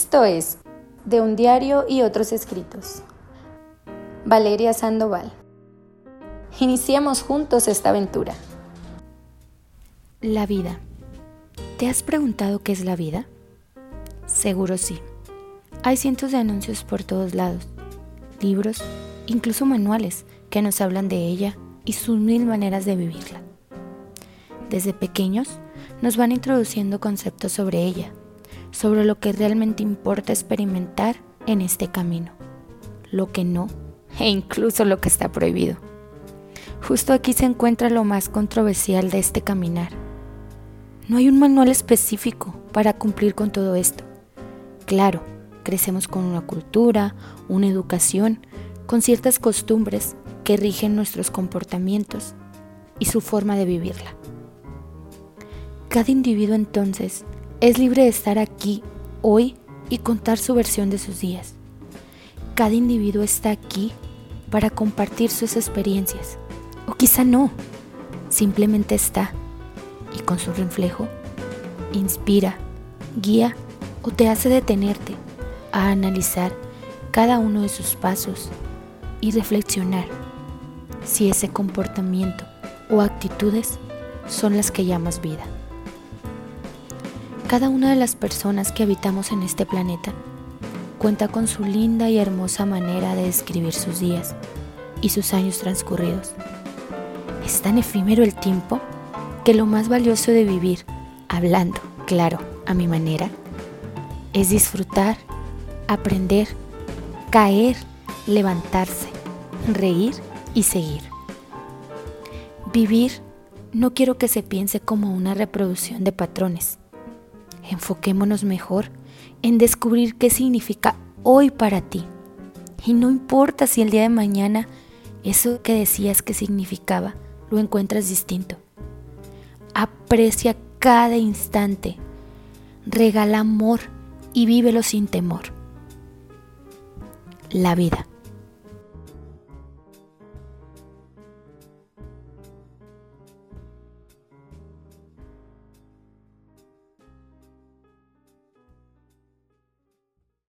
Esto es De un diario y otros escritos. Valeria Sandoval. Iniciemos juntos esta aventura. La vida. ¿Te has preguntado qué es la vida? Seguro sí. Hay cientos de anuncios por todos lados, libros, incluso manuales que nos hablan de ella y sus mil maneras de vivirla. Desde pequeños nos van introduciendo conceptos sobre ella, sobre lo que realmente importa experimentar en este camino, lo que no e incluso lo que está prohibido. Justo aquí se encuentra lo más controversial de este caminar. No hay un manual específico para cumplir con todo esto. Claro, crecemos con una cultura, una educación, con ciertas costumbres que rigen nuestros comportamientos y su forma de vivirla. Cada individuo entonces es libre de estar aquí hoy y contar su versión de sus días. Cada individuo está aquí para compartir sus experiencias. O quizá no, simplemente está y con su reflejo inspira, guía o te hace detenerte a analizar cada uno de sus pasos y reflexionar si ese comportamiento o actitudes son las que llamas vida. Cada una de las personas que habitamos en este planeta cuenta con su linda y hermosa manera de describir sus días y sus años transcurridos. Es tan efímero el tiempo que lo más valioso de vivir, hablando, claro, a mi manera, es disfrutar, aprender, caer, levantarse, reír y seguir. Vivir no quiero que se piense como una reproducción de patrones Enfoquémonos mejor en descubrir qué significa hoy para ti. Y no importa si el día de mañana eso que decías que significaba lo encuentras distinto. Aprecia cada instante. Regala amor y vívelo sin temor. La vida.